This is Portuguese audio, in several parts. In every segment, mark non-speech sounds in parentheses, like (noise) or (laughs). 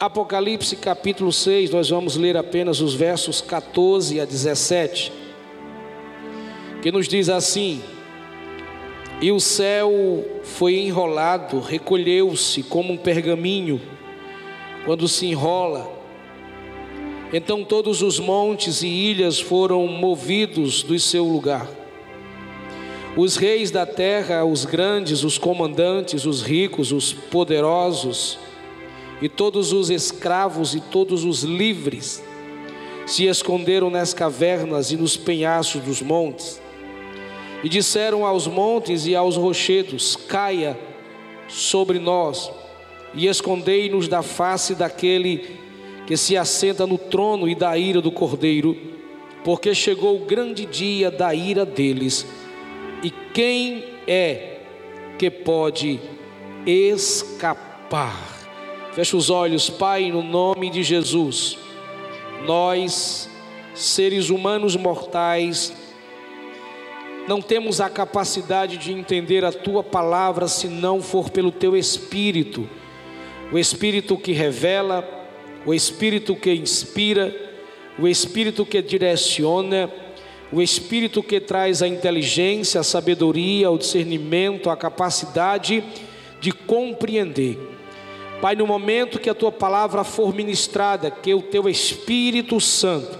Apocalipse capítulo 6, nós vamos ler apenas os versos 14 a 17, que nos diz assim: E o céu foi enrolado, recolheu-se como um pergaminho, quando se enrola. Então todos os montes e ilhas foram movidos do seu lugar. Os reis da terra, os grandes, os comandantes, os ricos, os poderosos, e todos os escravos e todos os livres se esconderam nas cavernas e nos penhascos dos montes. E disseram aos montes e aos rochedos: Caia sobre nós e escondei-nos da face daquele que se assenta no trono e da ira do cordeiro, porque chegou o grande dia da ira deles. E quem é que pode escapar? Feche os olhos, Pai, no nome de Jesus. Nós, seres humanos mortais, não temos a capacidade de entender a tua palavra se não for pelo teu espírito. O espírito que revela, o espírito que inspira, o espírito que direciona, o espírito que traz a inteligência, a sabedoria, o discernimento, a capacidade de compreender. Pai, no momento que a tua palavra for ministrada, que o teu Espírito Santo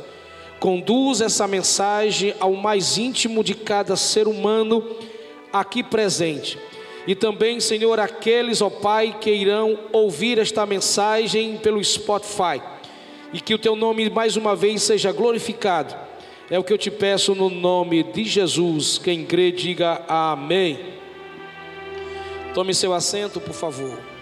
conduza essa mensagem ao mais íntimo de cada ser humano aqui presente. E também, Senhor, aqueles, ó Pai, que irão ouvir esta mensagem pelo Spotify. E que o teu nome mais uma vez seja glorificado. É o que eu te peço no nome de Jesus. Quem crê, diga amém. Tome seu assento, por favor.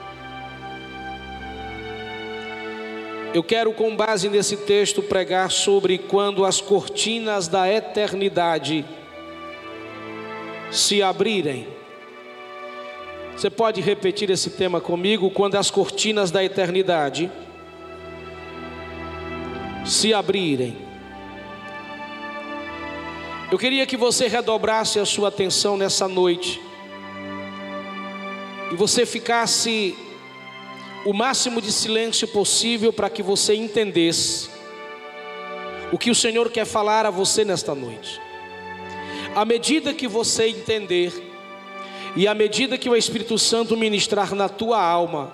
Eu quero, com base nesse texto, pregar sobre quando as cortinas da eternidade se abrirem. Você pode repetir esse tema comigo? Quando as cortinas da eternidade se abrirem. Eu queria que você redobrasse a sua atenção nessa noite e você ficasse o máximo de silêncio possível para que você entendesse o que o Senhor quer falar a você nesta noite. À medida que você entender, e à medida que o Espírito Santo ministrar na tua alma,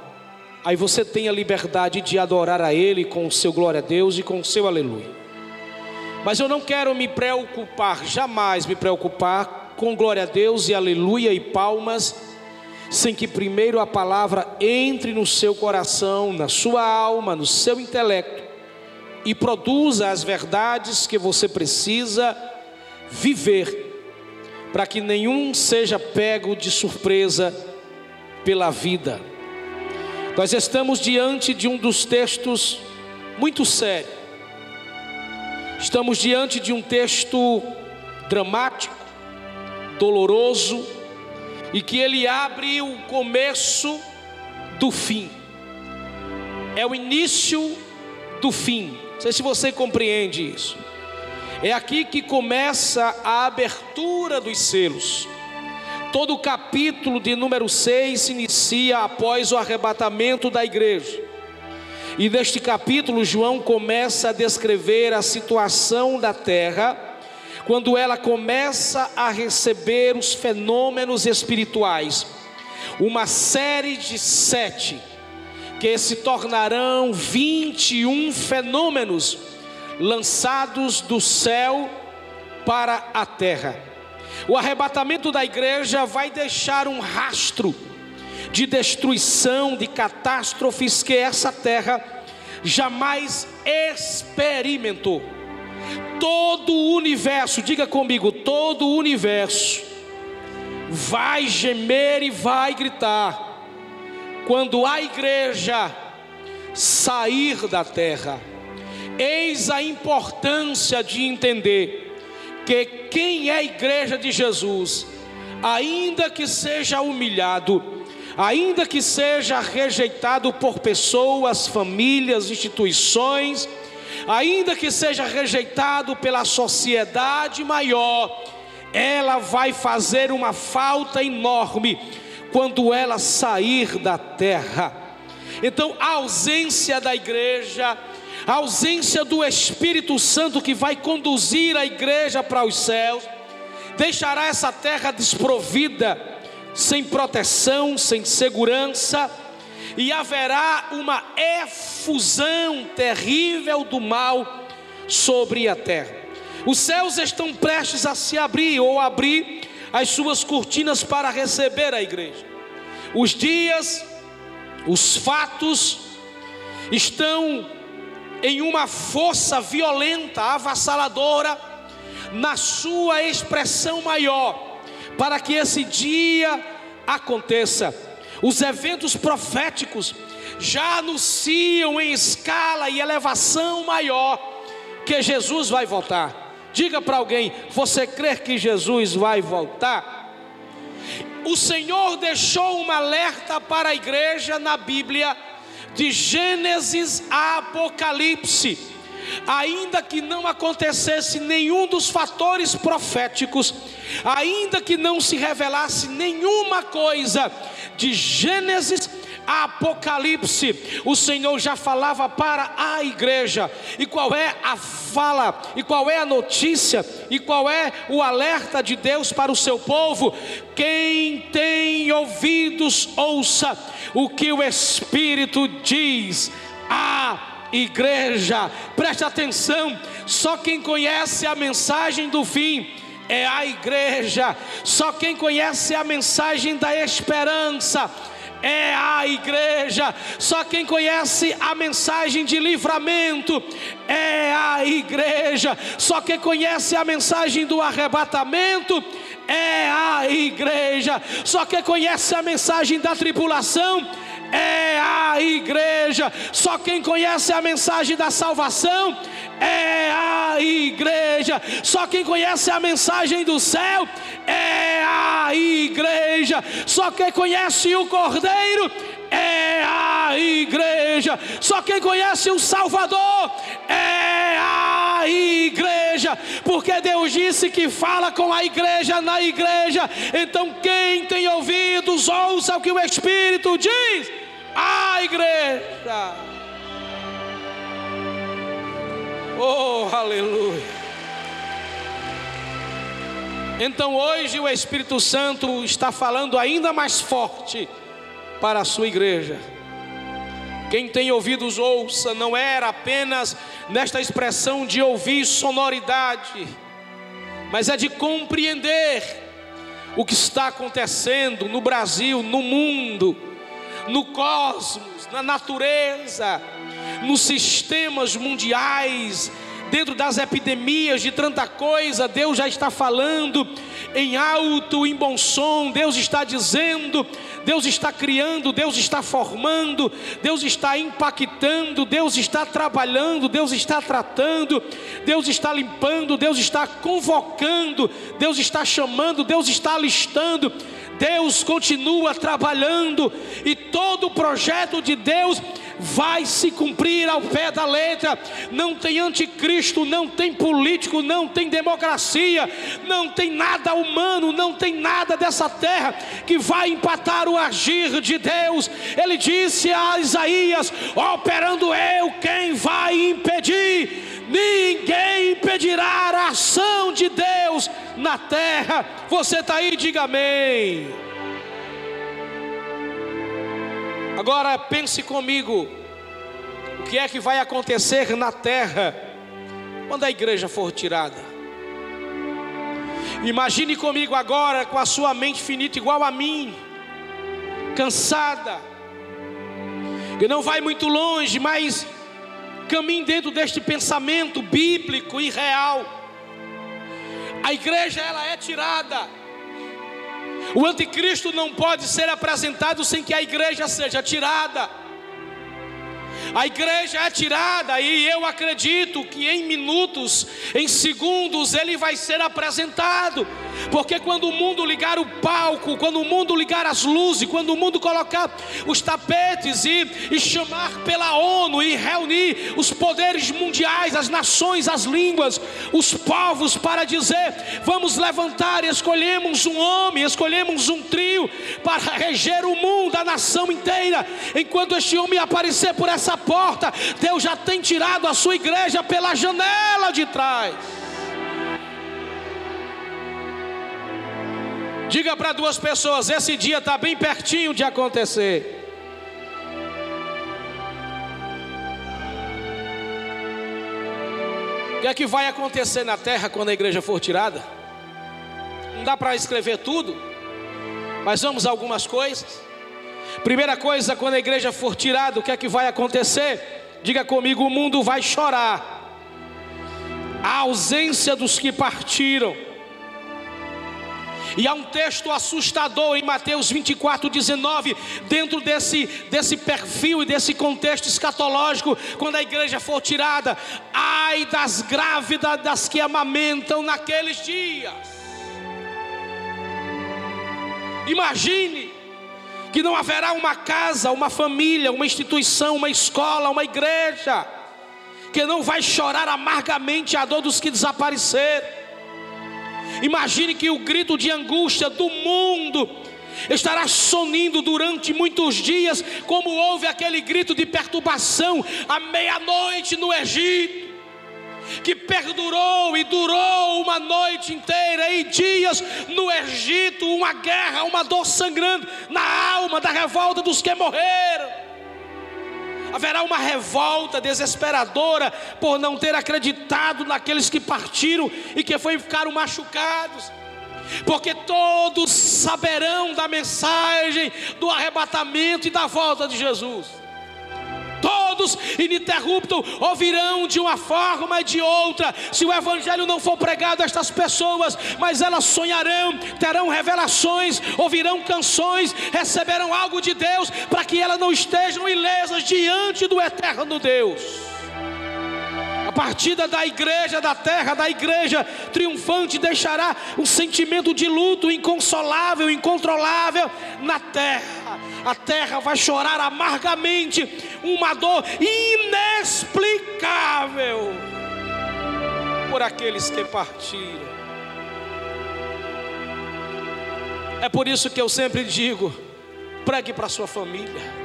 aí você tem a liberdade de adorar a Ele com o seu glória a Deus e com o seu aleluia. Mas eu não quero me preocupar, jamais me preocupar com glória a Deus e aleluia e palmas sem que primeiro a palavra entre no seu coração, na sua alma, no seu intelecto e produza as verdades que você precisa viver, para que nenhum seja pego de surpresa pela vida. Nós estamos diante de um dos textos muito sério. Estamos diante de um texto dramático, doloroso, e que ele abre o começo do fim. É o início do fim. Não sei se você compreende isso. É aqui que começa a abertura dos selos. Todo o capítulo de número 6 se inicia após o arrebatamento da igreja. E neste capítulo, João começa a descrever a situação da terra quando ela começa a receber os fenômenos espirituais, uma série de sete, que se tornarão 21 fenômenos lançados do céu para a terra. O arrebatamento da igreja vai deixar um rastro de destruição, de catástrofes que essa terra jamais experimentou todo o universo, diga comigo, todo o universo vai gemer e vai gritar quando a igreja sair da terra. Eis a importância de entender que quem é a igreja de Jesus, ainda que seja humilhado, ainda que seja rejeitado por pessoas, famílias, instituições, ainda que seja rejeitado pela sociedade maior, ela vai fazer uma falta enorme quando ela sair da terra. Então, a ausência da igreja, a ausência do Espírito Santo que vai conduzir a igreja para os céus, deixará essa terra desprovida, sem proteção, sem segurança, e haverá uma efusão terrível do mal sobre a terra. Os céus estão prestes a se abrir ou abrir as suas cortinas para receber a igreja. Os dias, os fatos estão em uma força violenta, avassaladora, na sua expressão maior, para que esse dia aconteça. Os eventos proféticos já anunciam em escala e elevação maior que Jesus vai voltar. Diga para alguém: você crê que Jesus vai voltar? O Senhor deixou um alerta para a igreja na Bíblia, de Gênesis a Apocalipse. Ainda que não acontecesse nenhum dos fatores proféticos, ainda que não se revelasse nenhuma coisa, de Gênesis Apocalipse, o Senhor já falava para a igreja. E qual é a fala? E qual é a notícia? E qual é o alerta de Deus para o seu povo? Quem tem ouvidos, ouça o que o Espírito diz. A igreja, preste atenção, só quem conhece a mensagem do fim é a igreja, só quem conhece a mensagem da esperança é a igreja. Só quem conhece a mensagem de livramento é a igreja. Só quem conhece a mensagem do arrebatamento é a igreja. Só quem conhece a mensagem da tribulação é a igreja. Só quem conhece a mensagem da salvação é a igreja. Só quem conhece a mensagem do céu é a igreja. Só quem conhece o Cordeiro é a igreja. Só quem conhece o Salvador é a igreja. Porque Deus disse que fala com a igreja na igreja. Então, quem tem ouvidos, ouça o que o Espírito diz. A igreja. Oh, aleluia. Então hoje o Espírito Santo está falando ainda mais forte para a sua igreja. Quem tem ouvidos, ouça, não era apenas nesta expressão de ouvir sonoridade, mas é de compreender o que está acontecendo no Brasil, no mundo, no cosmos, na natureza, nos sistemas mundiais, dentro das epidemias, de tanta coisa, Deus já está falando em alto, em bom som, Deus está dizendo, Deus está criando, Deus está formando, Deus está impactando, Deus está trabalhando, Deus está tratando, Deus está limpando, Deus está convocando, Deus está chamando, Deus está alistando. Deus continua trabalhando e todo o projeto de Deus vai se cumprir ao pé da letra. Não tem anticristo, não tem político, não tem democracia, não tem nada humano, não tem nada dessa terra que vai empatar o agir de Deus. Ele disse a Isaías: operando eu, quem vai impedir? Ninguém impedirá a ação de Deus na terra. Você está aí, diga amém. Agora pense comigo: o que é que vai acontecer na terra quando a igreja for tirada? Imagine comigo agora com a sua mente finita igual a mim, cansada, que não vai muito longe, mas caminhe dentro deste pensamento bíblico e real. A igreja ela é tirada o anticristo não pode ser apresentado sem que a igreja seja tirada. A igreja é tirada e eu acredito que em minutos, em segundos, ele vai ser apresentado. Porque quando o mundo ligar o palco, quando o mundo ligar as luzes, quando o mundo colocar os tapetes e, e chamar pela ONU e reunir os poderes mundiais, as nações, as línguas, os povos para dizer: vamos levantar escolhemos um homem, escolhemos um trio para reger o mundo, a nação inteira. Enquanto este homem aparecer por essa porta, Deus já tem tirado a sua igreja pela janela de trás. Diga para duas pessoas: esse dia está bem pertinho de acontecer. O que é que vai acontecer na terra quando a igreja for tirada? Não dá para escrever tudo, mas vamos a algumas coisas. Primeira coisa, quando a igreja for tirada, o que é que vai acontecer? Diga comigo: o mundo vai chorar. A ausência dos que partiram. E há um texto assustador em Mateus 24, 19, dentro desse, desse perfil e desse contexto escatológico, quando a igreja for tirada, ai das grávidas das que amamentam naqueles dias. Imagine que não haverá uma casa, uma família, uma instituição, uma escola, uma igreja, que não vai chorar amargamente a dor dos que desapareceram. Imagine que o grito de angústia do mundo estará sonindo durante muitos dias, como houve aquele grito de perturbação à meia-noite no Egito que perdurou e durou uma noite inteira e dias no Egito, uma guerra, uma dor sangrando na alma da revolta dos que morreram. Haverá uma revolta desesperadora por não ter acreditado naqueles que partiram e que foi, ficaram machucados porque todos saberão da mensagem do arrebatamento e da volta de Jesus todos ininterrupto ouvirão de uma forma e de outra. Se o evangelho não for pregado a estas pessoas, mas elas sonharão, terão revelações, ouvirão canções, receberão algo de Deus, para que elas não estejam ilesas diante do eterno Deus. A partida da igreja da terra, da igreja triunfante, deixará um sentimento de luto inconsolável, incontrolável na terra a terra vai chorar amargamente, uma dor inexplicável por aqueles que partiram. É por isso que eu sempre digo: pregue para sua família.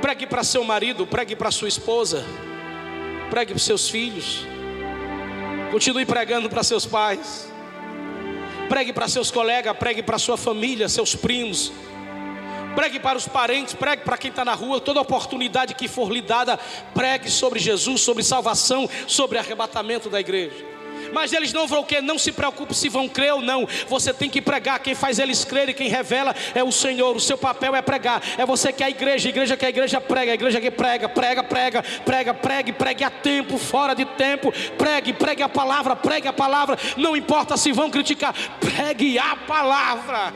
Pregue para seu marido, pregue para sua esposa, pregue para seus filhos. Continue pregando para seus pais. Pregue para seus colegas, pregue para sua família, seus primos. Pregue para os parentes, pregue para quem está na rua, toda oportunidade que for lhe dada, pregue sobre Jesus, sobre salvação, sobre arrebatamento da igreja. Mas eles não vão quê? Não se preocupe se vão crer ou não. Você tem que pregar. Quem faz eles crerem, quem revela é o Senhor. O seu papel é pregar. É você que é a igreja. A igreja que a igreja prega. A igreja que prega, prega, prega, prega, pregue, pregue a tempo, fora de tempo. Pregue, pregue a palavra, pregue a palavra. Não importa se vão criticar. Pregue a palavra.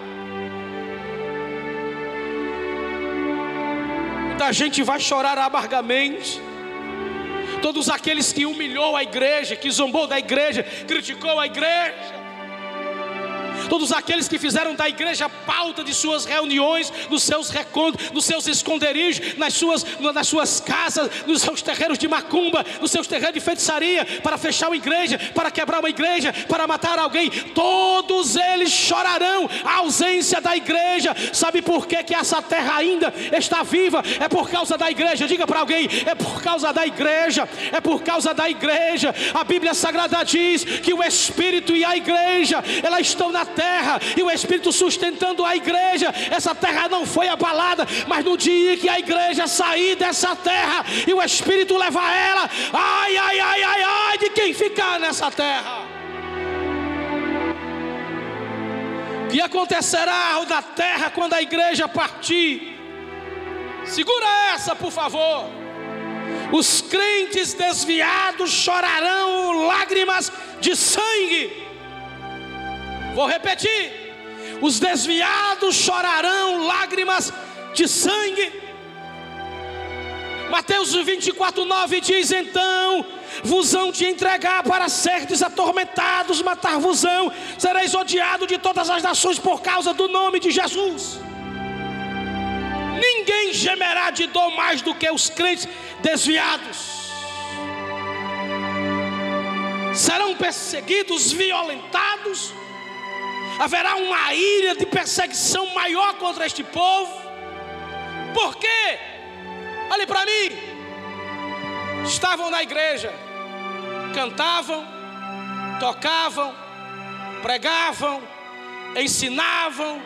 Muita gente vai chorar amargamente todos aqueles que humilhou a igreja, que zombou da igreja, criticou a igreja, todos aqueles que fizeram da igreja pauta de suas reuniões, nos seus recônditos, nos seus esconderijos, nas suas, nas suas casas, nos seus terreiros de macumba, nos seus terreiros de feitiçaria, para fechar uma igreja, para quebrar uma igreja, para matar alguém, todos eles chorarão a ausência da igreja. Sabe por que, que essa terra ainda está viva? É por causa da igreja. Diga para alguém: é por causa da igreja, é por causa da igreja. A Bíblia Sagrada diz que o Espírito e a igreja, elas estão na terra e o Espírito sustentando a igreja. Essa terra não foi abalada, mas no dia que a igreja sair dessa terra e o Espírito levar ela, ai, ai, ai, ai, ai, de quem ficar nessa terra. O que acontecerá na terra quando a igreja partir? Segura essa, por favor. Os crentes desviados chorarão lágrimas de sangue Vou repetir: os desviados chorarão lágrimas de sangue. Mateus 24, 9 diz: Então vos hão de entregar para serdes atormentados, matar-vos-ão, sereis odiado de todas as nações por causa do nome de Jesus. Ninguém gemerá de dor mais do que os crentes desviados. Serão perseguidos, violentados, haverá uma ilha de perseguição maior contra este povo. Por quê? Olhe para mim. Estavam na igreja, cantavam, tocavam, pregavam, ensinavam,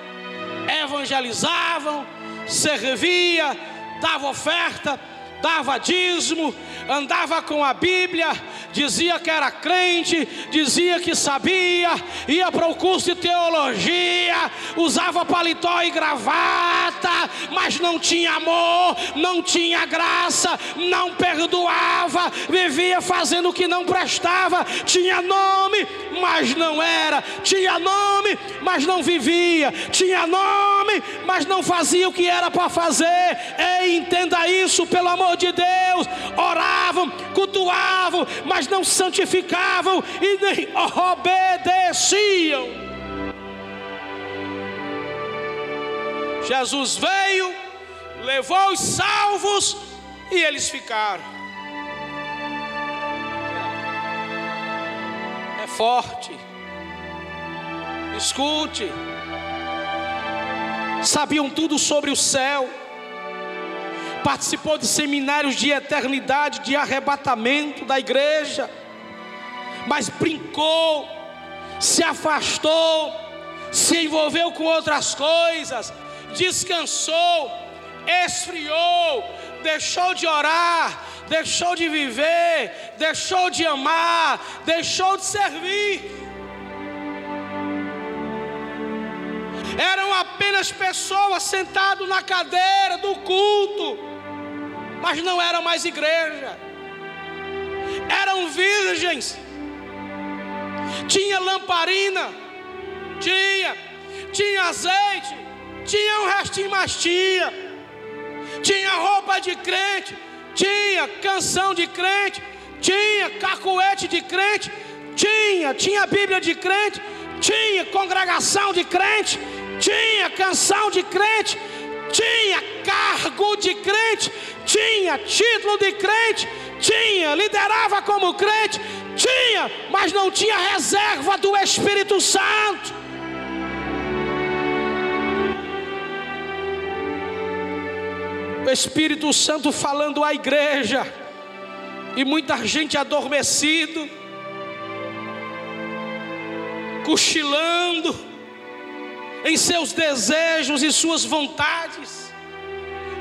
evangelizavam, servia, dava oferta, dava dízimo, andava com a Bíblia, dizia que era crente, dizia que sabia, ia para o curso de teologia, usava paletó e gravata, mas não tinha amor, não tinha graça, não perdoava, vivia fazendo o que não prestava, tinha nome, mas não era, tinha nome, mas não vivia, tinha nome, mas não fazia o que era para fazer. Ei, entenda isso, pelo amor de Deus. Oravam, cultuavam, mas não santificavam e nem obedeciam. Jesus veio, levou os salvos e eles ficaram. É forte. Escute. Sabiam tudo sobre o céu participou de seminários de eternidade, de arrebatamento da igreja, mas brincou, se afastou, se envolveu com outras coisas, descansou, esfriou, deixou de orar, deixou de viver, deixou de amar, deixou de servir. Eram apenas pessoas sentadas na cadeira do culto mas não era mais igreja. Eram virgens. Tinha lamparina, tinha, tinha azeite, tinha um restinho mastia, tinha roupa de crente, tinha canção de crente, tinha cacuete de crente, tinha, tinha Bíblia de crente, tinha congregação de crente, tinha canção de crente, tinha cargo de crente, tinha título de crente, tinha, liderava como crente, tinha, mas não tinha reserva do Espírito Santo. O Espírito Santo falando à igreja, e muita gente adormecido, cochilando, em seus desejos e suas vontades.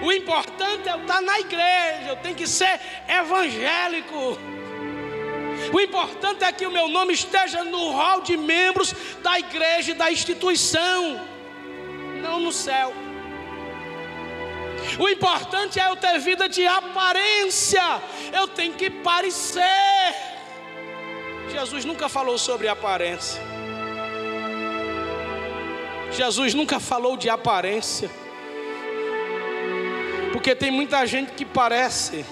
O importante é eu estar na igreja, eu tenho que ser evangélico. O importante é que o meu nome esteja no hall de membros da igreja e da instituição, não no céu. O importante é eu ter vida de aparência, eu tenho que parecer. Jesus nunca falou sobre aparência. Jesus nunca falou de aparência. Porque tem muita gente que parece,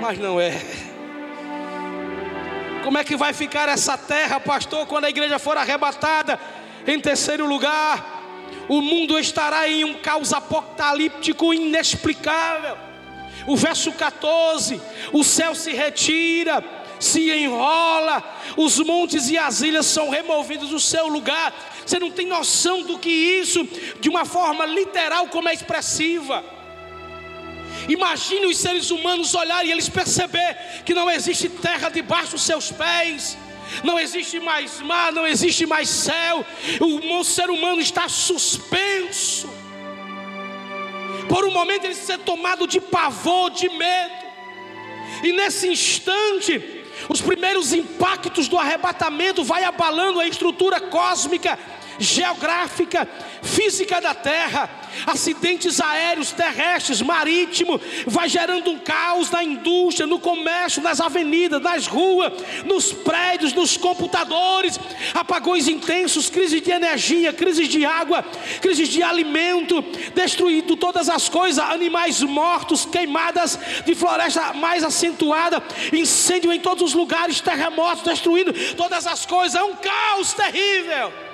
mas não é. Como é que vai ficar essa terra, pastor, quando a igreja for arrebatada? Em terceiro lugar, o mundo estará em um caos apocalíptico inexplicável. O verso 14: o céu se retira, se enrola, os montes e as ilhas são removidos do seu lugar. Você não tem noção do que isso, de uma forma literal, como é expressiva. Imagine os seres humanos olharem e eles perceber que não existe terra debaixo dos seus pés. Não existe mais mar, não existe mais céu. O ser humano está suspenso. Por um momento ele se é tomado de pavor, de medo. E nesse instante, os primeiros impactos do arrebatamento vai abalando a estrutura cósmica geográfica, física da terra, acidentes aéreos, terrestres, marítimo, vai gerando um caos na indústria, no comércio, nas avenidas, nas ruas, nos prédios, nos computadores, apagões intensos, crises de energia, crises de água, crises de alimento, destruindo todas as coisas, animais mortos, queimadas de floresta mais acentuada, incêndio em todos os lugares, terremotos destruindo todas as coisas, é um caos terrível.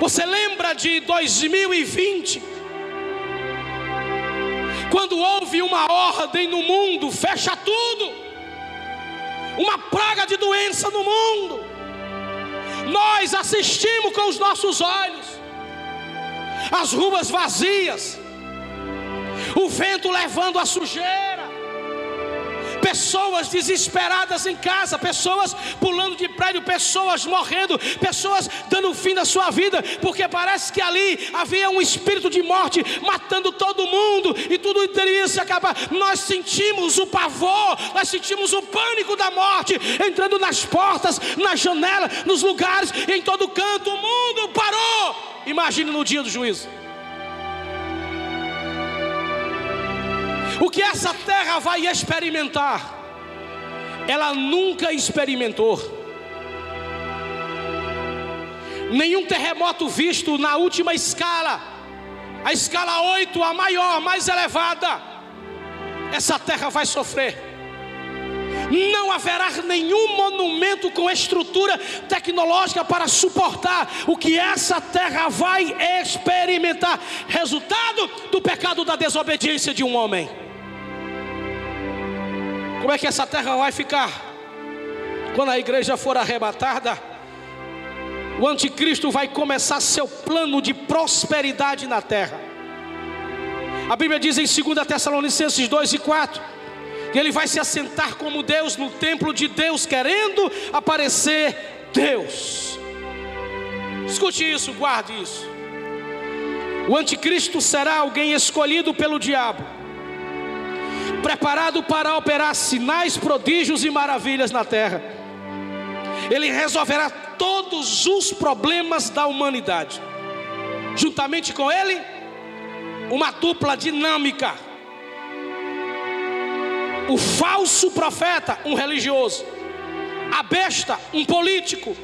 Você lembra de 2020? Quando houve uma ordem no mundo, fecha tudo, uma praga de doença no mundo, nós assistimos com os nossos olhos, as ruas vazias, o vento levando a sujeira, pessoas desesperadas em casa, pessoas pulando de prédio, pessoas morrendo, pessoas dando fim na sua vida, porque parece que ali havia um espírito de morte matando todo mundo e tudo teria se acabar. Nós sentimos o pavor, nós sentimos o pânico da morte entrando nas portas, na janela, nos lugares, em todo canto. O mundo parou. Imagine no dia do juízo. O que essa terra vai experimentar, ela nunca experimentou. Nenhum terremoto visto na última escala, a escala 8, a maior, mais elevada, essa terra vai sofrer. Não haverá nenhum monumento com estrutura tecnológica para suportar o que essa terra vai experimentar resultado do pecado da desobediência de um homem. Como é que essa terra vai ficar? Quando a igreja for arrebatada, o anticristo vai começar seu plano de prosperidade na terra. A Bíblia diz em 2 Tessalonicenses 2 e 4 que ele vai se assentar como Deus no templo de Deus, querendo aparecer Deus. Escute isso, guarde isso. O anticristo será alguém escolhido pelo diabo preparado para operar sinais, prodígios e maravilhas na terra. Ele resolverá todos os problemas da humanidade. Juntamente com ele, uma dupla dinâmica. O falso profeta, um religioso. A besta, um político.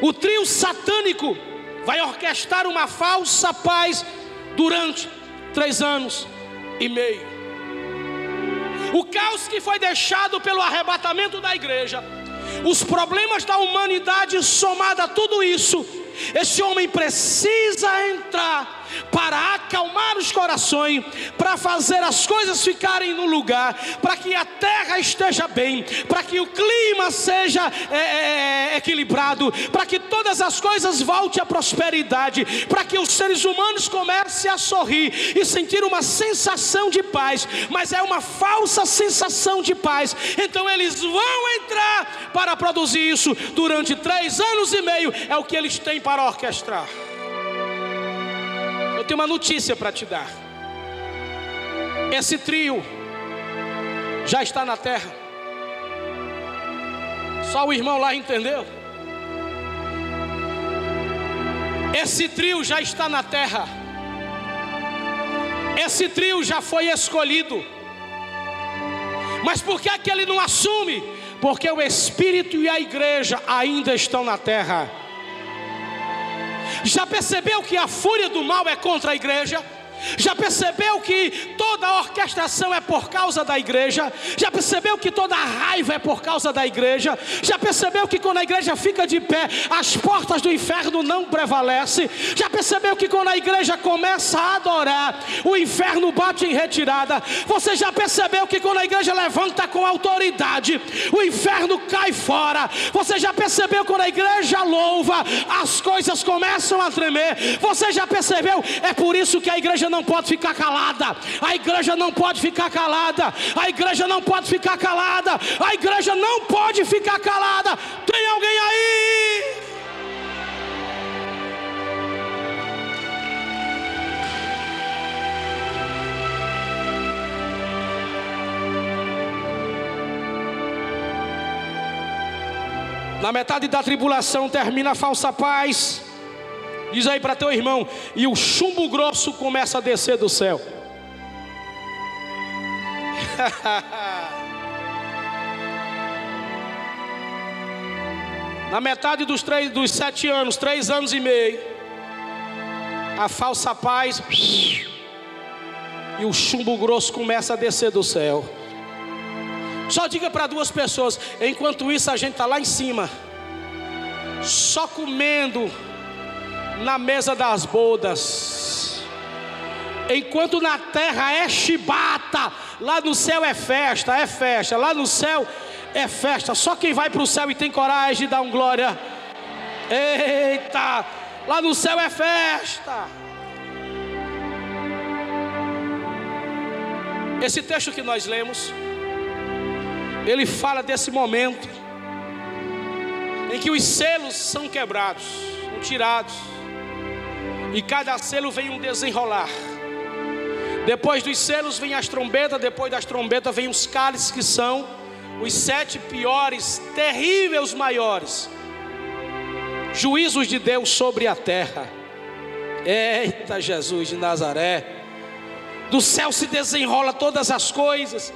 O trio satânico vai orquestrar uma falsa paz durante três anos e meio. O caos que foi deixado pelo arrebatamento da igreja, os problemas da humanidade somada a tudo isso, esse homem precisa entrar para acalmar os corações, para fazer as coisas ficarem no lugar, para que a terra esteja bem, para que o clima seja é, é, é, equilibrado, para que todas as coisas voltem à prosperidade, para que os seres humanos comecem a sorrir e sentir uma sensação de paz, mas é uma falsa sensação de paz. Então eles vão entrar para produzir isso durante três anos e meio, é o que eles têm para orquestrar. Eu tenho uma notícia para te dar. Esse trio já está na terra. Só o irmão lá entendeu. Esse trio já está na terra. Esse trio já foi escolhido. Mas por que, é que ele não assume? Porque o Espírito e a igreja ainda estão na terra. Já percebeu que a fúria do mal é contra a igreja? Já percebeu que toda a orquestração é por causa da igreja? Já percebeu que toda a raiva é por causa da igreja? Já percebeu que quando a igreja fica de pé, as portas do inferno não prevalecem? Já percebeu que quando a igreja começa a adorar, o inferno bate em retirada? Você já percebeu que quando a igreja levanta com autoridade, o inferno cai fora? Você já percebeu quando a igreja louva, as coisas começam a tremer? Você já percebeu? É por isso que a igreja não pode ficar calada. A igreja não pode ficar calada. A igreja não pode ficar calada. A igreja não pode ficar calada. Tem alguém aí? Na metade da tribulação termina a falsa paz. Diz aí para teu irmão, e o chumbo grosso começa a descer do céu. (laughs) Na metade dos, três, dos sete anos, três anos e meio, a falsa paz e o chumbo grosso começa a descer do céu. Só diga para duas pessoas, enquanto isso a gente está lá em cima, só comendo na mesa das bodas. Enquanto na terra é chibata, lá no céu é festa, é festa, lá no céu é festa. Só quem vai para o céu e tem coragem de dar um glória. Eita, lá no céu é festa. Esse texto que nós lemos, ele fala desse momento em que os selos são quebrados, são tirados, e cada selo vem um desenrolar. Depois dos selos vem as trombetas, depois das trombetas vem os cálices que são os sete piores, terríveis maiores, juízos de Deus sobre a terra. Eita Jesus de Nazaré, do céu se desenrola todas as coisas,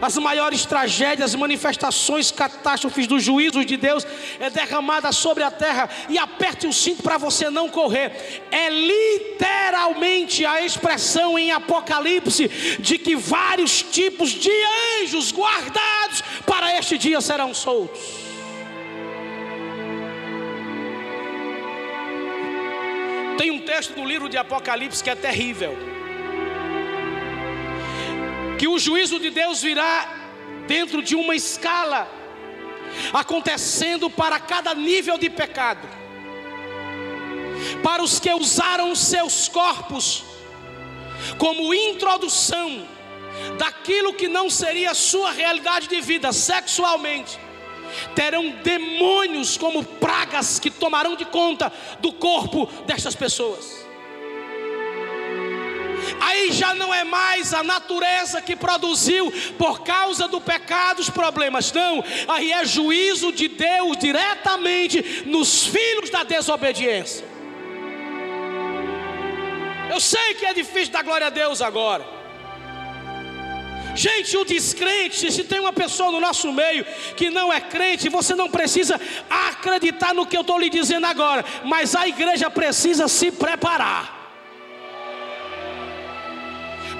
as maiores tragédias, manifestações, catástrofes do juízo de Deus é derramada sobre a terra e aperte o cinto para você não correr. É literalmente a expressão em Apocalipse de que vários tipos de anjos guardados para este dia serão soltos. Tem um texto no livro de Apocalipse que é terrível que o juízo de Deus virá dentro de uma escala, acontecendo para cada nível de pecado. Para os que usaram seus corpos como introdução daquilo que não seria sua realidade de vida sexualmente, terão demônios como pragas que tomarão de conta do corpo destas pessoas aí já não é mais a natureza que produziu por causa do pecado os problemas, não, aí é juízo de Deus diretamente nos filhos da desobediência. Eu sei que é difícil dar glória a Deus agora. Gente, o descrente, se tem uma pessoa no nosso meio que não é crente, você não precisa acreditar no que eu estou lhe dizendo agora, mas a igreja precisa se preparar.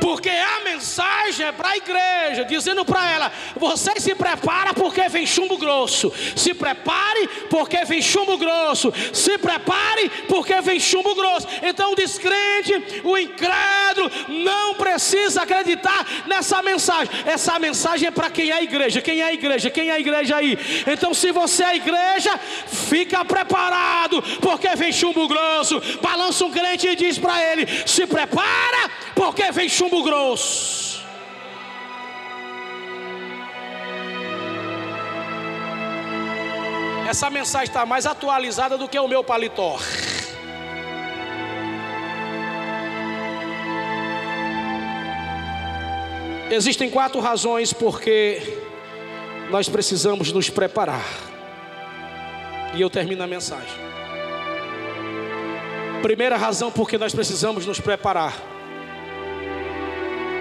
Porque a mensagem é para a igreja, dizendo para ela: você se prepara porque vem chumbo grosso. Se prepare porque vem chumbo grosso. Se prepare porque vem chumbo grosso. Então o descrente, o incrédulo, não precisa acreditar nessa mensagem. Essa mensagem é para quem é a igreja. Quem é a igreja? Quem é a igreja aí? Então, se você é a igreja, fica preparado, porque vem chumbo grosso. Balança um crente e diz para ele: se prepara, porque vem chumbo chumbo grosso. Essa mensagem está mais atualizada do que o meu paletó. Existem quatro razões porque nós precisamos nos preparar. E eu termino a mensagem. Primeira razão porque nós precisamos nos preparar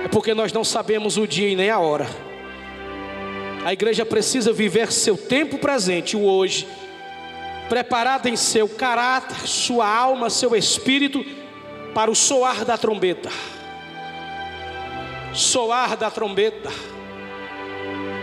é porque nós não sabemos o dia e nem a hora. A igreja precisa viver seu tempo presente, o hoje, preparada em seu caráter, sua alma, seu espírito, para o soar da trombeta. Soar da trombeta.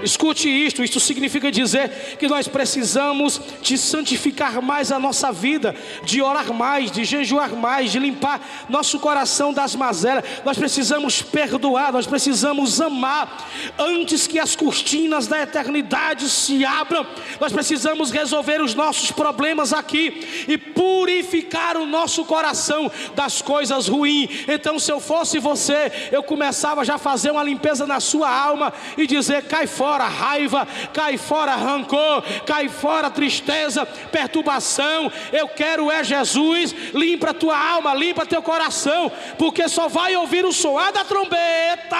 Escute isto, isto significa dizer que nós precisamos de santificar mais a nossa vida, de orar mais, de jejuar mais, de limpar nosso coração das mazelas. Nós precisamos perdoar, nós precisamos amar antes que as cortinas da eternidade se abram. Nós precisamos resolver os nossos problemas aqui e purificar o nosso coração das coisas ruins. Então, se eu fosse você, eu começava já a fazer uma limpeza na sua alma e dizer: cai fora fora raiva, cai fora rancor, cai fora tristeza, perturbação. Eu quero é Jesus, limpa a tua alma, limpa teu coração, porque só vai ouvir o soar da trombeta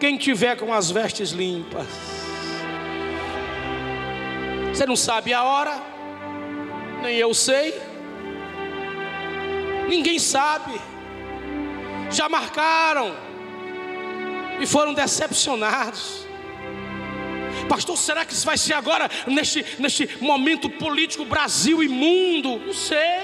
quem tiver com as vestes limpas. Você não sabe a hora, nem eu sei, ninguém sabe. Já marcaram e foram decepcionados. Pastor, será que isso vai ser agora, neste, neste momento político Brasil e mundo? Não sei.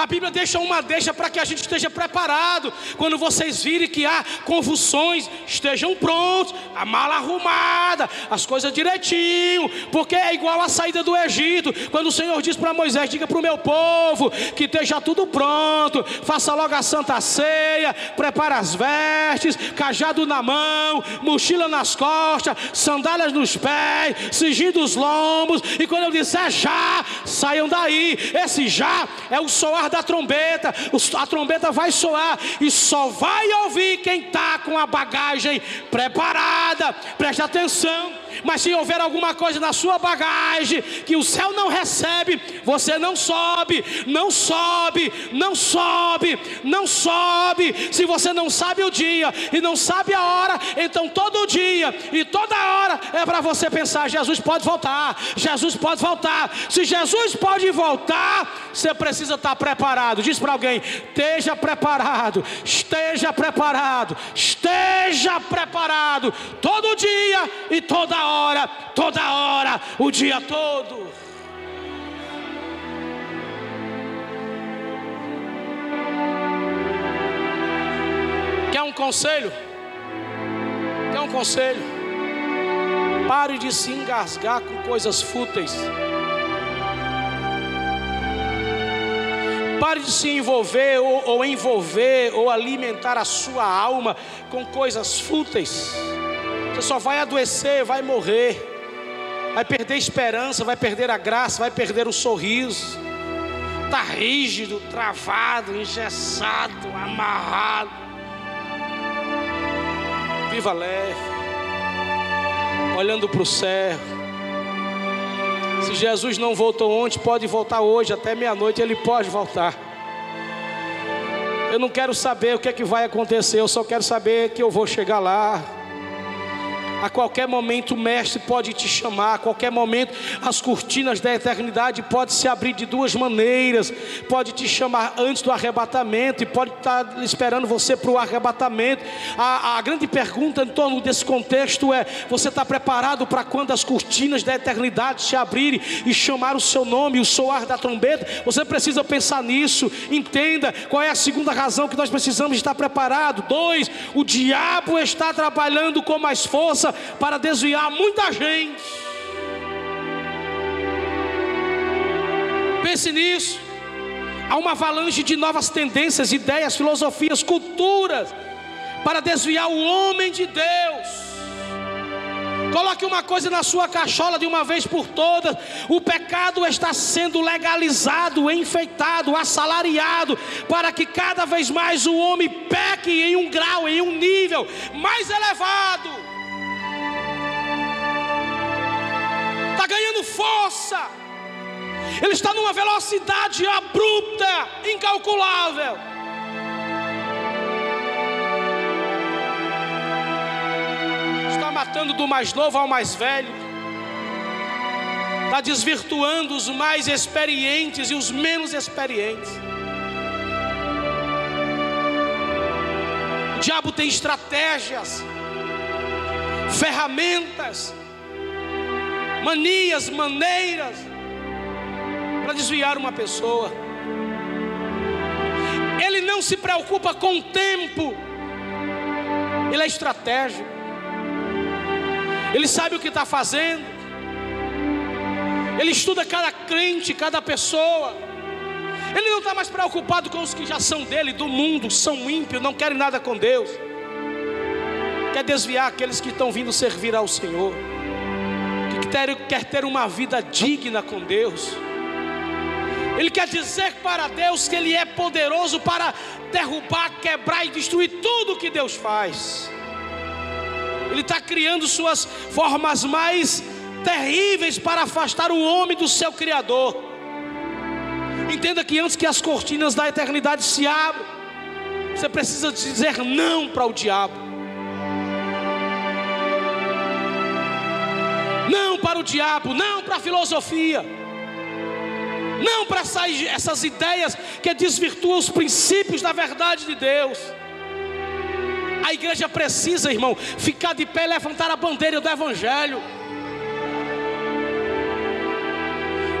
A Bíblia deixa uma deixa para que a gente esteja preparado. Quando vocês virem que há convulsões, estejam prontos, a mala arrumada, as coisas direitinho, porque é igual a saída do Egito. Quando o Senhor diz para Moisés: Diga para o meu povo que esteja tudo pronto, faça logo a santa ceia, prepara as vestes, cajado na mão, mochila nas costas, sandálias nos pés, cingindo os lombos, e quando eu disser já, saiam daí. Esse já é o soar da trombeta, a trombeta vai soar e só vai ouvir quem está com a bagagem preparada. Preste atenção. Mas se houver alguma coisa na sua bagagem que o céu não recebe, você não sobe, não sobe, não sobe, não sobe. Se você não sabe o dia e não sabe a hora, então todo dia e toda hora é para você pensar: Jesus pode voltar, Jesus pode voltar. Se Jesus pode voltar, você precisa estar preparado. Diz para alguém: esteja preparado, esteja preparado, esteja preparado todo dia e toda hora, toda hora, o dia todo. Quer um conselho? Quer um conselho? Pare de se engasgar com coisas fúteis. Pare de se envolver ou, ou, envolver ou alimentar a sua alma com coisas fúteis. Só vai adoecer, vai morrer, vai perder esperança, vai perder a graça, vai perder o sorriso. Está rígido, travado, engessado, amarrado. Viva leve, olhando para o céu. Se Jesus não voltou ontem, pode voltar hoje, até meia-noite ele pode voltar. Eu não quero saber o que é que vai acontecer, eu só quero saber que eu vou chegar lá. A qualquer momento o mestre pode te chamar, a qualquer momento as cortinas da eternidade podem se abrir de duas maneiras. Pode te chamar antes do arrebatamento e pode estar esperando você para o arrebatamento. A, a grande pergunta em torno desse contexto é: você está preparado para quando as cortinas da eternidade se abrirem e chamar o seu nome, o soar da trombeta? Você precisa pensar nisso. Entenda qual é a segunda razão que nós precisamos estar preparados. Dois, o diabo está trabalhando com mais força para desviar muita gente. Pense nisso. Há uma avalanche de novas tendências, ideias, filosofias, culturas para desviar o homem de Deus. Coloque uma coisa na sua cachola de uma vez por todas: o pecado está sendo legalizado, enfeitado, assalariado, para que cada vez mais o homem peque em um grau, em um nível mais elevado. Está ganhando força, ele está numa velocidade abrupta, incalculável. Está matando do mais novo ao mais velho, está desvirtuando os mais experientes e os menos experientes. O diabo tem estratégias, ferramentas, manias, maneiras para desviar uma pessoa. Ele não se preocupa com o tempo, ele é estratégico, ele sabe o que está fazendo, ele estuda cada crente, cada pessoa. Ele não está mais preocupado com os que já são dele, do mundo, são ímpios, não querem nada com Deus. Quer desviar aqueles que estão vindo servir ao Senhor ter, quer ter uma vida digna com Deus. Ele quer dizer para Deus que Ele é poderoso para derrubar, quebrar e destruir tudo que Deus faz. Ele está criando suas formas mais terríveis para afastar o homem do seu Criador. Entenda que antes que as cortinas da eternidade se abram, você precisa dizer não para o diabo. Não para o diabo, não para a filosofia, não para essas, essas ideias que desvirtuam os princípios da verdade de Deus. A igreja precisa, irmão, ficar de pé e levantar a bandeira do Evangelho.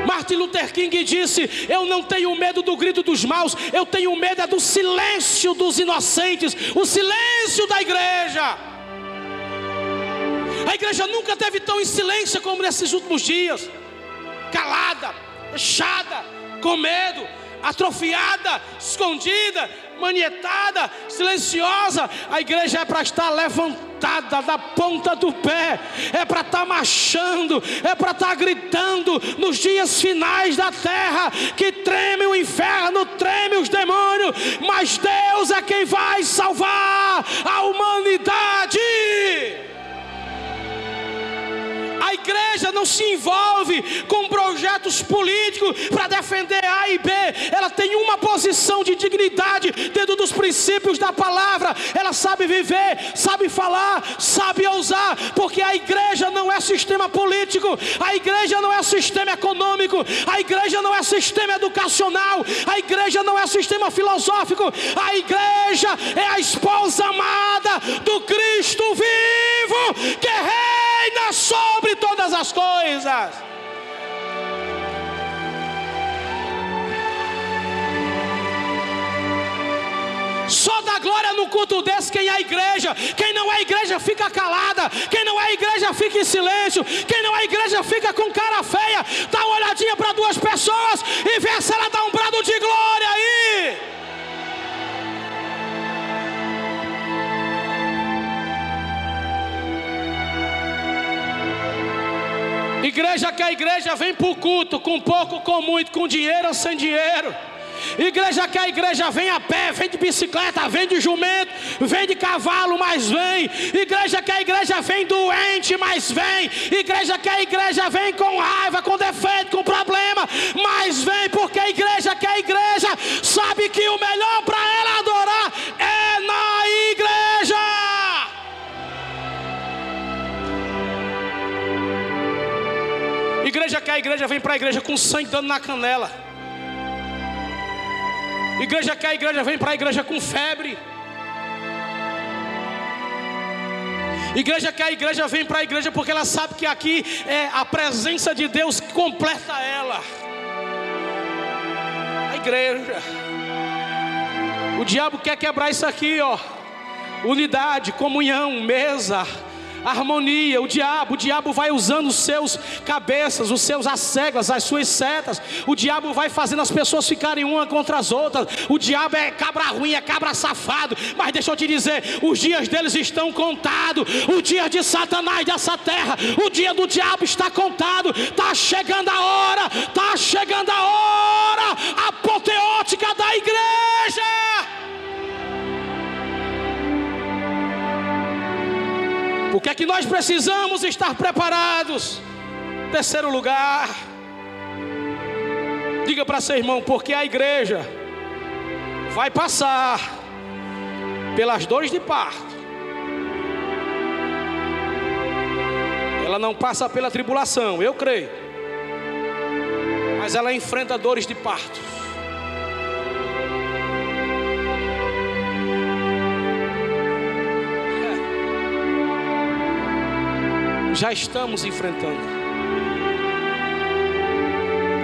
Martin Luther King disse: Eu não tenho medo do grito dos maus, eu tenho medo é do silêncio dos inocentes, o silêncio da igreja. A igreja nunca teve tão em silêncio como nesses últimos dias calada, fechada, com medo, atrofiada, escondida, manietada, silenciosa. A igreja é para estar levantada da ponta do pé, é para estar marchando, é para estar gritando nos dias finais da terra que treme o inferno, treme os demônios, mas Deus é quem vai salvar a humanidade. A igreja não se envolve com projetos políticos para defender A e B. Ela tem uma posição de dignidade dentro dos princípios da palavra. Ela sabe viver, sabe falar, sabe ousar, porque a igreja não é sistema político, a igreja não é sistema econômico, a igreja não é sistema educacional, a igreja não é sistema filosófico, a igreja é a esposa amada do Cristo vivo que reina sobre todas as coisas. Só dá glória no culto desse quem é igreja. Quem não é igreja fica calada. Quem não é igreja fica em silêncio. Quem não é igreja fica com cara feia. Dá uma olhadinha para duas pessoas e vê se ela dá um brado de glória aí. Igreja que a igreja vem para o culto, com pouco, com muito, com dinheiro ou sem dinheiro. Igreja que a igreja vem a pé, vem de bicicleta, vem de jumento, vem de cavalo, mas vem. Igreja que a igreja vem doente, mas vem. Igreja que a igreja vem com raiva, com defeito, com problema, mas vem, porque a igreja que a igreja sabe que o melhor para ela adorar é na igreja. Igreja que a igreja vem para a igreja com sangue dando na canela. Igreja que a igreja vem para a igreja com febre. Igreja que a igreja vem para a igreja porque ela sabe que aqui é a presença de Deus que completa ela. A igreja. O diabo quer quebrar isso aqui, ó. Unidade, comunhão, mesa harmonia. O diabo, o diabo vai usando os seus cabeças, os seus assegas, as suas setas. O diabo vai fazendo as pessoas ficarem uma contra as outras. O diabo é cabra ruim, é cabra safado. Mas deixa eu te dizer, os dias deles estão contados. O dia de Satanás dessa terra, o dia do diabo está contado. Está chegando a hora, está chegando a hora apoteótica da igreja. O que é que nós precisamos estar preparados? Terceiro lugar, diga para seu irmão, porque a igreja vai passar pelas dores de parto. Ela não passa pela tribulação, eu creio. Mas ela enfrenta dores de parto. Já estamos enfrentando.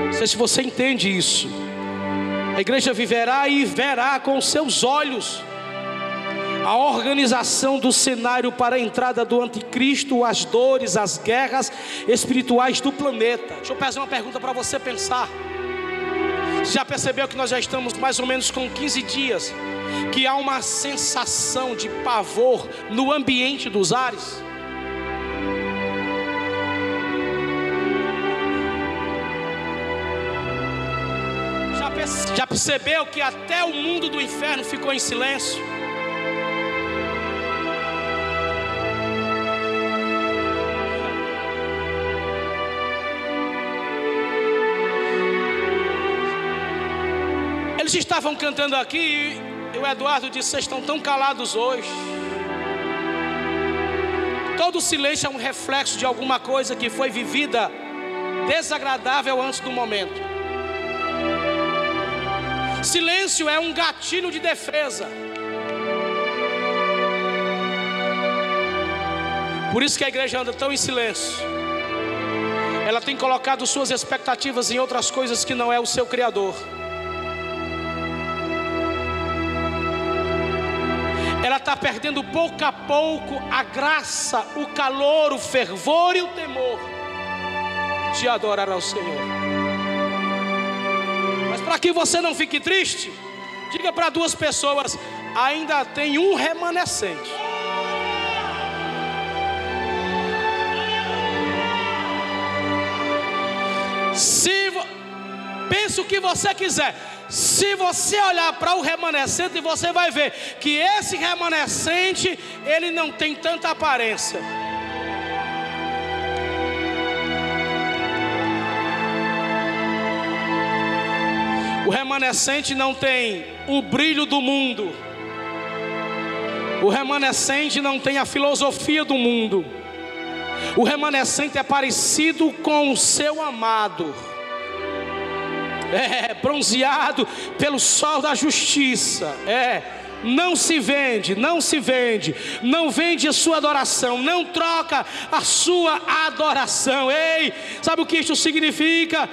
Não sei se você entende isso. A igreja viverá e verá com seus olhos a organização do cenário para a entrada do anticristo, as dores, as guerras espirituais do planeta. Deixa eu fazer uma pergunta para você pensar. Você já percebeu que nós já estamos mais ou menos com 15 dias que há uma sensação de pavor no ambiente dos ares? Já percebeu que até o mundo do inferno ficou em silêncio? Eles estavam cantando aqui e o Eduardo disse: Vocês estão tão calados hoje. Todo silêncio é um reflexo de alguma coisa que foi vivida desagradável antes do momento. Silêncio é um gatilho de defesa. Por isso que a igreja anda tão em silêncio. Ela tem colocado suas expectativas em outras coisas que não é o seu Criador. Ela está perdendo pouco a pouco a graça, o calor, o fervor e o temor de adorar ao Senhor. Para que você não fique triste, diga para duas pessoas: ainda tem um remanescente. Se pensa o que você quiser. Se você olhar para o remanescente, você vai ver que esse remanescente ele não tem tanta aparência. O remanescente não tem o brilho do mundo. O remanescente não tem a filosofia do mundo. O remanescente é parecido com o seu amado. É bronzeado pelo sol da justiça. É não se vende, não se vende, não vende a sua adoração, não troca a sua adoração. Ei, sabe o que isso significa?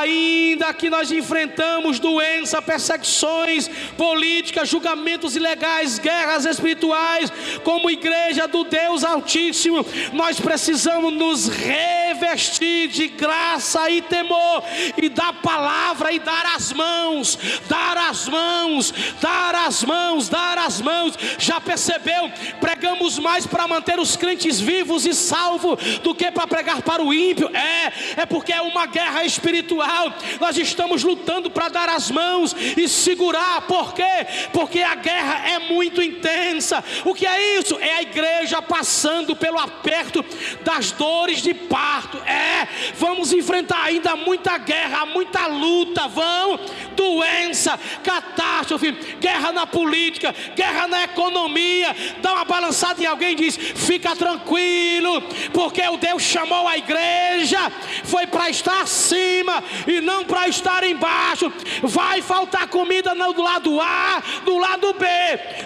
Ainda que nós enfrentamos doença, perseguições políticas, julgamentos ilegais, guerras espirituais, como igreja do Deus Altíssimo, nós precisamos nos revestir de graça e temor e da palavra e dar as mãos, dar as mãos, dar as mãos dar as mãos. Já percebeu? Pregamos mais para manter os crentes vivos e salvos do que para pregar para o ímpio. É, é porque é uma guerra espiritual. Nós estamos lutando para dar as mãos e segurar. Por quê? Porque a guerra é muito intensa. O que é isso? É a igreja passando pelo aperto das dores de parto. É, vamos enfrentar ainda muita guerra, muita luta. Vão, doença, catástrofe, guerra na política política, guerra na economia. Dá uma balançada em alguém e diz: fica tranquilo, porque o Deus chamou a igreja, foi para estar acima e não para estar embaixo. Vai faltar comida do lado A, do lado B,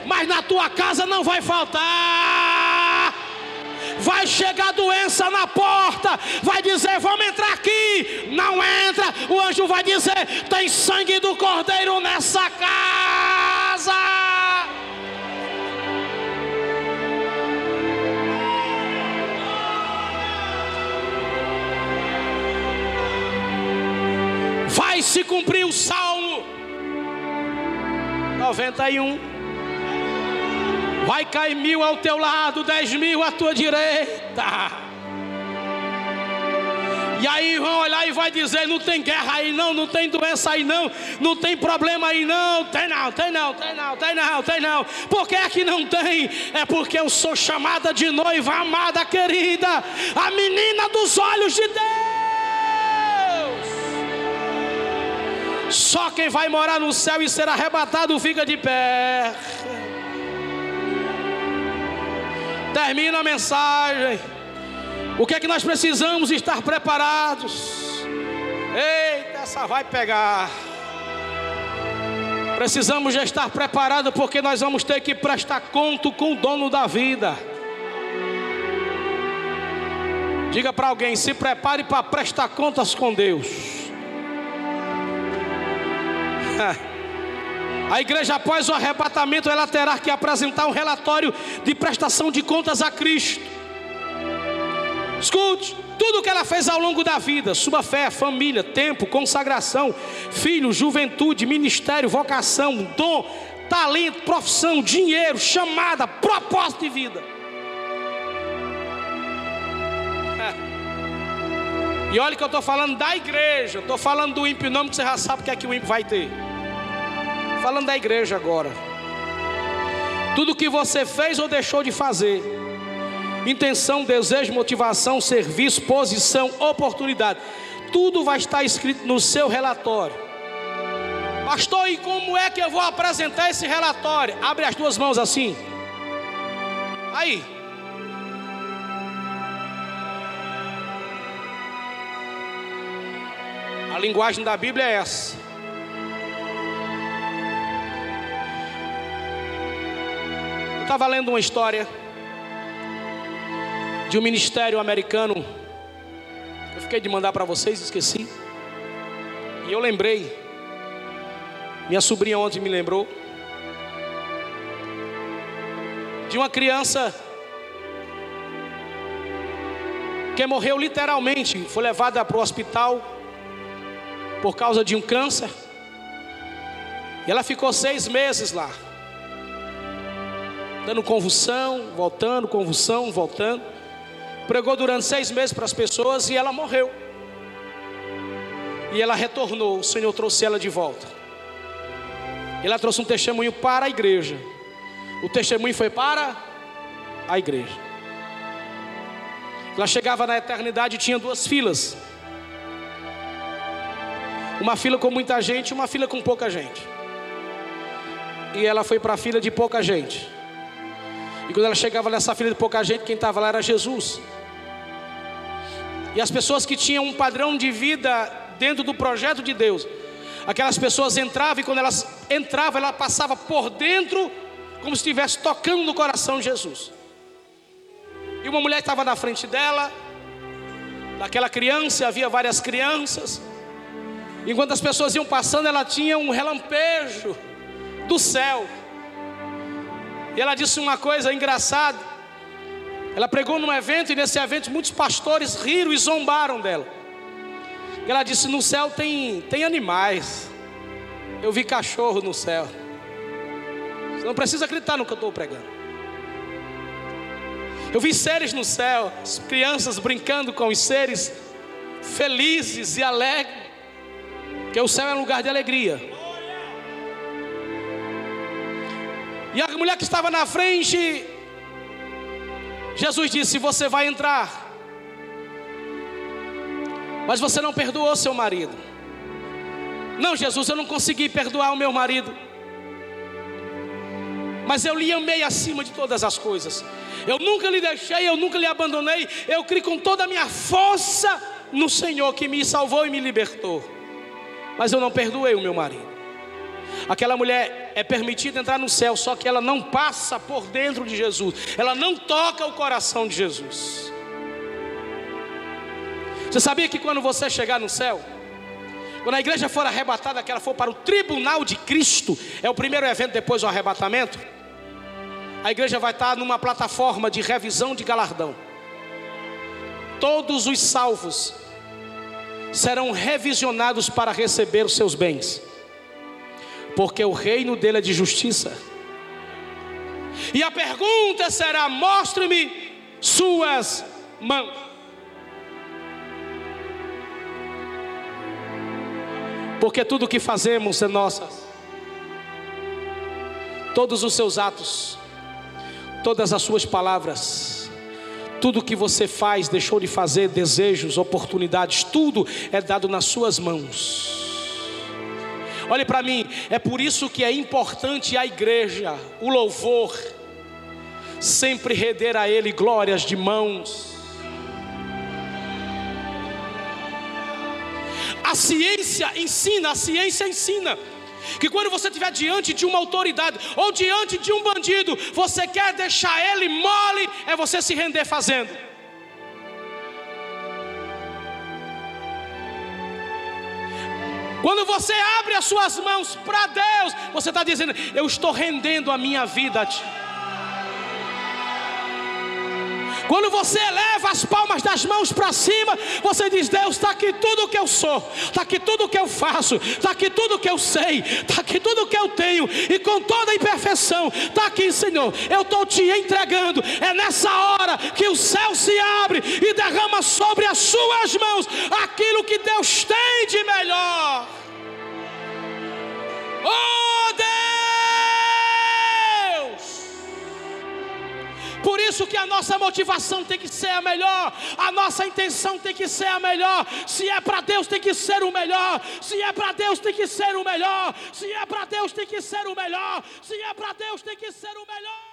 mas na tua casa não vai faltar vai chegar doença na porta, vai dizer: Vamos entrar aqui. Não entra, o anjo vai dizer: Tem sangue do cordeiro nessa casa. Vai se cumprir o Salmo 91. Vai cair mil ao teu lado, dez mil à tua direita. E aí vão olhar e vai dizer: não tem guerra aí não, não tem doença aí não, não tem problema aí não. Tem não, tem não, tem não, tem não, tem não. Por que é que não tem? É porque eu sou chamada de noiva amada, querida, a menina dos olhos de Deus. Só quem vai morar no céu e ser arrebatado fica de pé. Termina a mensagem. O que é que nós precisamos estar preparados? Eita, essa vai pegar. Precisamos já estar preparados porque nós vamos ter que prestar conta com o dono da vida. Diga para alguém: se prepare para prestar contas com Deus. A igreja, após o arrebatamento, ela terá que apresentar um relatório de prestação de contas a Cristo. Escute, tudo o que ela fez ao longo da vida: sua fé, família, tempo, consagração, filho, juventude, ministério, vocação, dom, talento, profissão, dinheiro, chamada, propósito de vida. E olha que eu estou falando da igreja, estou falando do ímpio, não, porque você já sabe o que é que o ímpio vai ter. Falando da igreja agora. Tudo que você fez ou deixou de fazer, intenção, desejo, motivação, serviço, posição, oportunidade, tudo vai estar escrito no seu relatório. Pastor, e como é que eu vou apresentar esse relatório? Abre as duas mãos assim. Aí. Linguagem da Bíblia é essa. Eu estava lendo uma história de um ministério americano. Eu fiquei de mandar para vocês, esqueci. E eu lembrei. Minha sobrinha ontem me lembrou. De uma criança que morreu literalmente, foi levada para o hospital por causa de um câncer. E ela ficou seis meses lá, dando convulsão, voltando, convulsão, voltando. Pregou durante seis meses para as pessoas e ela morreu. E ela retornou, o Senhor trouxe ela de volta. Ela trouxe um testemunho para a igreja. O testemunho foi para a igreja. Ela chegava na eternidade e tinha duas filas. Uma fila com muita gente e uma fila com pouca gente. E ela foi para a fila de pouca gente. E quando ela chegava nessa fila de pouca gente, quem estava lá era Jesus. E as pessoas que tinham um padrão de vida dentro do projeto de Deus, aquelas pessoas entravam e quando elas entravam, ela passava por dentro, como se estivesse tocando no coração de Jesus. E uma mulher estava na frente dela, daquela criança, havia várias crianças. Enquanto as pessoas iam passando, ela tinha um relampejo do céu. E ela disse uma coisa engraçada. Ela pregou num evento e nesse evento muitos pastores riram e zombaram dela. E ela disse: No céu tem, tem animais. Eu vi cachorro no céu. Você não precisa acreditar no que eu estou pregando. Eu vi seres no céu, as crianças brincando com os seres, felizes e alegres, porque o céu é lugar de alegria. E a mulher que estava na frente, Jesus disse: Você vai entrar, mas você não perdoou seu marido. Não, Jesus, eu não consegui perdoar o meu marido, mas eu lhe amei acima de todas as coisas. Eu nunca lhe deixei, eu nunca lhe abandonei. Eu criei com toda a minha força no Senhor que me salvou e me libertou. Mas eu não perdoei o meu marido. Aquela mulher é permitida entrar no céu, só que ela não passa por dentro de Jesus, ela não toca o coração de Jesus. Você sabia que quando você chegar no céu, quando a igreja for arrebatada, que ela for para o tribunal de Cristo, é o primeiro evento depois do arrebatamento, a igreja vai estar numa plataforma de revisão de galardão. Todos os salvos serão revisionados para receber os seus bens porque o reino dele é de justiça. E a pergunta será: mostre-me suas mãos. Porque tudo que fazemos é nossas. Todos os seus atos, todas as suas palavras, tudo que você faz, deixou de fazer, desejos, oportunidades, tudo é dado nas suas mãos. Olhe para mim, é por isso que é importante a igreja, o louvor, sempre render a Ele glórias de mãos. A ciência ensina, a ciência ensina que quando você estiver diante de uma autoridade ou diante de um bandido, você quer deixar ele mole, é você se render fazendo. Quando você abre as suas mãos para Deus, você está dizendo: Eu estou rendendo a minha vida a Ti. Quando você eleva as palmas das mãos para cima, você diz: Deus, está aqui tudo o que eu sou, está aqui tudo o que eu faço, está aqui tudo o que eu sei, está aqui tudo o que eu tenho, e com toda a imperfeição, está aqui, Senhor, eu estou te entregando. É nessa hora que o céu se abre e derrama sobre as suas mãos aquilo que Deus tem de melhor. Oh Deus! Por isso que a nossa motivação tem que ser a melhor, a nossa intenção tem que ser a melhor. Se é para Deus, tem que ser o melhor. Se é para Deus, tem que ser o melhor. Se é para Deus, tem que ser o melhor. Se é para Deus, tem que ser o melhor.